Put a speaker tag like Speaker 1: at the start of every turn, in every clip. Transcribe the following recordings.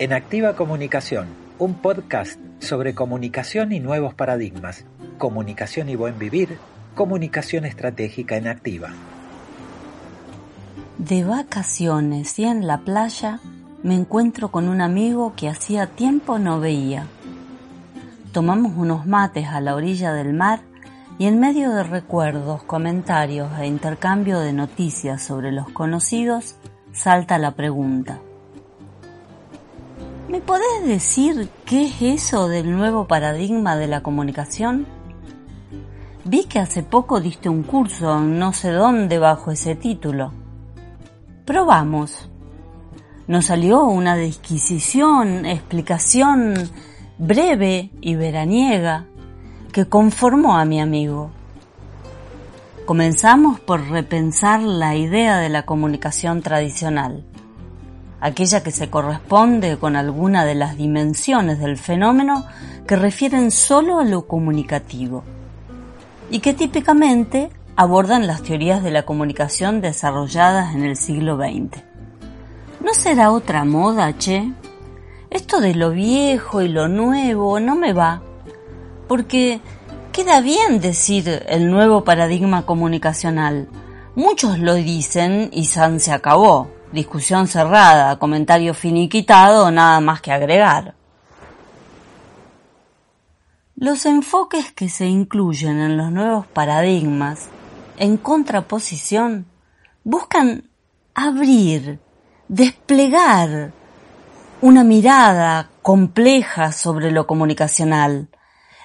Speaker 1: en Activa Comunicación, un podcast sobre comunicación y nuevos paradigmas, comunicación y buen vivir, comunicación estratégica en Activa.
Speaker 2: De vacaciones y en la playa me encuentro con un amigo que hacía tiempo no veía. Tomamos unos mates a la orilla del mar y en medio de recuerdos, comentarios e intercambio de noticias sobre los conocidos, salta la pregunta. ¿Me podés decir qué es eso del nuevo paradigma de la comunicación? Vi que hace poco diste un curso no sé dónde bajo ese título. Probamos. Nos salió una disquisición, explicación breve y veraniega que conformó a mi amigo. Comenzamos por repensar la idea de la comunicación tradicional aquella que se corresponde con alguna de las dimensiones del fenómeno que refieren solo a lo comunicativo y que típicamente abordan las teorías de la comunicación desarrolladas en el siglo XX. ¿No será otra moda, che? Esto de lo viejo y lo nuevo no me va, porque queda bien decir el nuevo paradigma comunicacional. Muchos lo dicen y San se acabó discusión cerrada, comentario finiquitado, nada más que agregar. Los enfoques que se incluyen en los nuevos paradigmas, en contraposición, buscan abrir, desplegar una mirada compleja sobre lo comunicacional,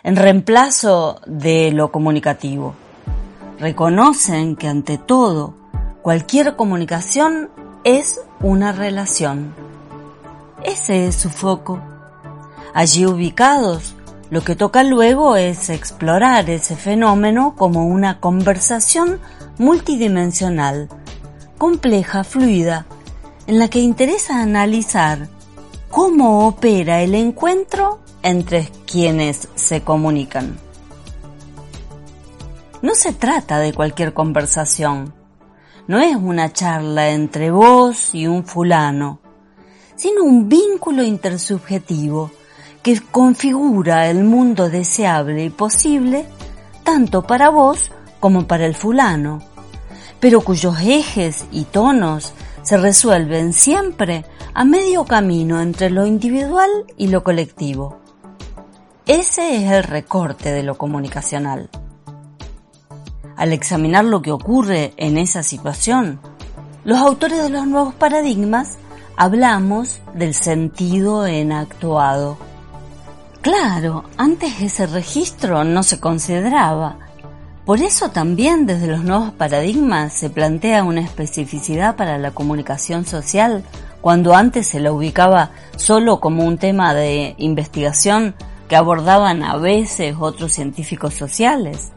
Speaker 2: en reemplazo de lo comunicativo. Reconocen que ante todo, cualquier comunicación es una relación. Ese es su foco. Allí ubicados, lo que toca luego es explorar ese fenómeno como una conversación multidimensional, compleja, fluida, en la que interesa analizar cómo opera el encuentro entre quienes se comunican. No se trata de cualquier conversación, no es una charla entre vos y un fulano, sino un vínculo intersubjetivo que configura el mundo deseable y posible tanto para vos como para el fulano, pero cuyos ejes y tonos se resuelven siempre a medio camino entre lo individual y lo colectivo. Ese es el recorte de lo comunicacional. Al examinar lo que ocurre en esa situación, los autores de los nuevos paradigmas hablamos del sentido en actuado. Claro, antes ese registro no se consideraba. Por eso también desde los nuevos paradigmas se plantea una especificidad para la comunicación social, cuando antes se la ubicaba solo como un tema de investigación que abordaban a veces otros científicos sociales.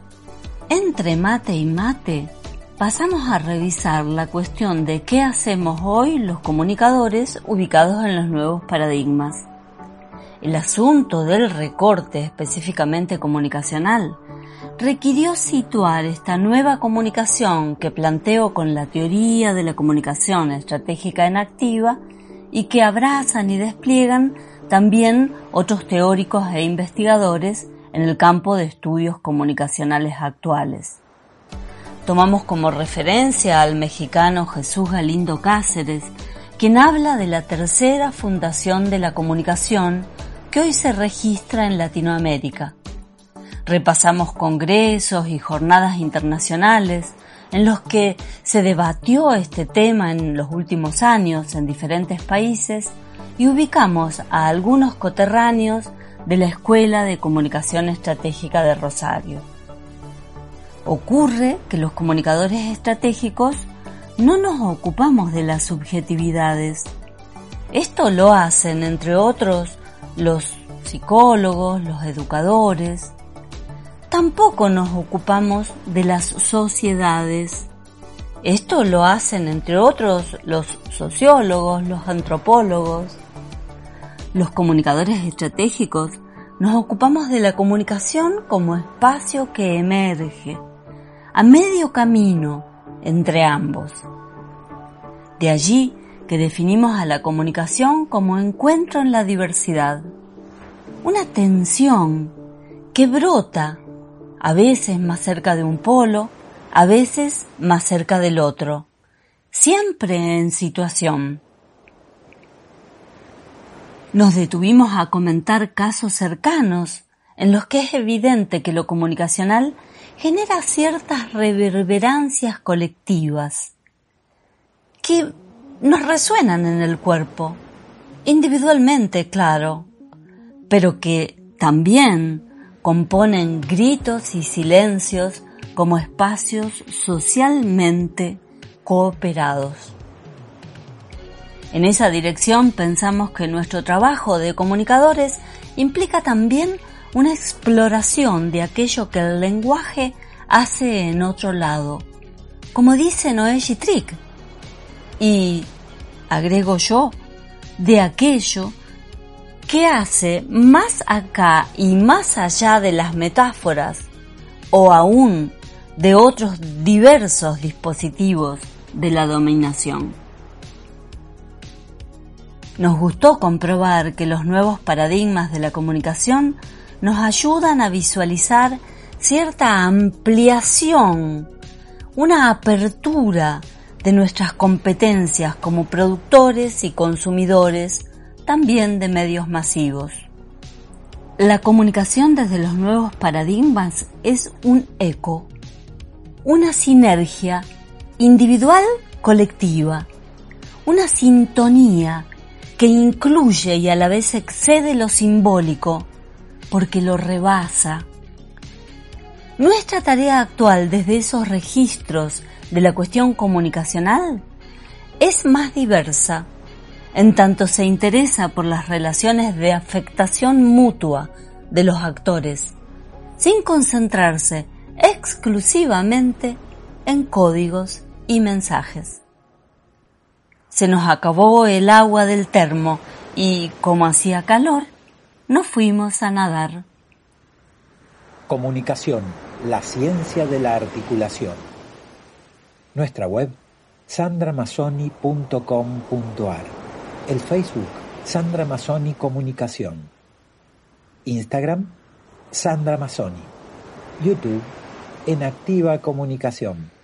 Speaker 2: Entre mate y mate, pasamos a revisar la cuestión de qué hacemos hoy los comunicadores ubicados en los nuevos paradigmas. El asunto del recorte específicamente comunicacional requirió situar esta nueva comunicación que planteo con la teoría de la comunicación estratégica en activa y que abrazan y despliegan también otros teóricos e investigadores en el campo de estudios comunicacionales actuales. Tomamos como referencia al mexicano Jesús Galindo Cáceres, quien habla de la tercera fundación de la comunicación que hoy se registra en Latinoamérica. Repasamos congresos y jornadas internacionales en los que se debatió este tema en los últimos años en diferentes países y ubicamos a algunos coterráneos de la Escuela de Comunicación Estratégica de Rosario. Ocurre que los comunicadores estratégicos no nos ocupamos de las subjetividades. Esto lo hacen, entre otros, los psicólogos, los educadores. Tampoco nos ocupamos de las sociedades. Esto lo hacen, entre otros, los sociólogos, los antropólogos los comunicadores estratégicos nos ocupamos de la comunicación como espacio que emerge, a medio camino entre ambos. De allí que definimos a la comunicación como encuentro en la diversidad. Una tensión que brota, a veces más cerca de un polo, a veces más cerca del otro, siempre en situación. Nos detuvimos a comentar casos cercanos en los que es evidente que lo comunicacional genera ciertas reverberancias colectivas que nos resuenan en el cuerpo, individualmente, claro, pero que también componen gritos y silencios como espacios socialmente cooperados. En esa dirección pensamos que nuestro trabajo de comunicadores implica también una exploración de aquello que el lenguaje hace en otro lado, como dice Noé Trick, y, agrego yo, de aquello que hace más acá y más allá de las metáforas o aún de otros diversos dispositivos de la dominación. Nos gustó comprobar que los nuevos paradigmas de la comunicación nos ayudan a visualizar cierta ampliación, una apertura de nuestras competencias como productores y consumidores también de medios masivos. La comunicación desde los nuevos paradigmas es un eco, una sinergia individual-colectiva, una sintonía que incluye y a la vez excede lo simbólico porque lo rebasa. Nuestra tarea actual desde esos registros de la cuestión comunicacional es más diversa, en tanto se interesa por las relaciones de afectación mutua de los actores, sin concentrarse exclusivamente en códigos y mensajes. Se nos acabó el agua del termo y, como hacía calor, nos fuimos a nadar.
Speaker 1: Comunicación, la ciencia de la articulación. Nuestra web, sandramasoni.com.ar. El Facebook, Sandra Masoni Comunicación. Instagram, Sandra Masoni. YouTube, En Activa Comunicación.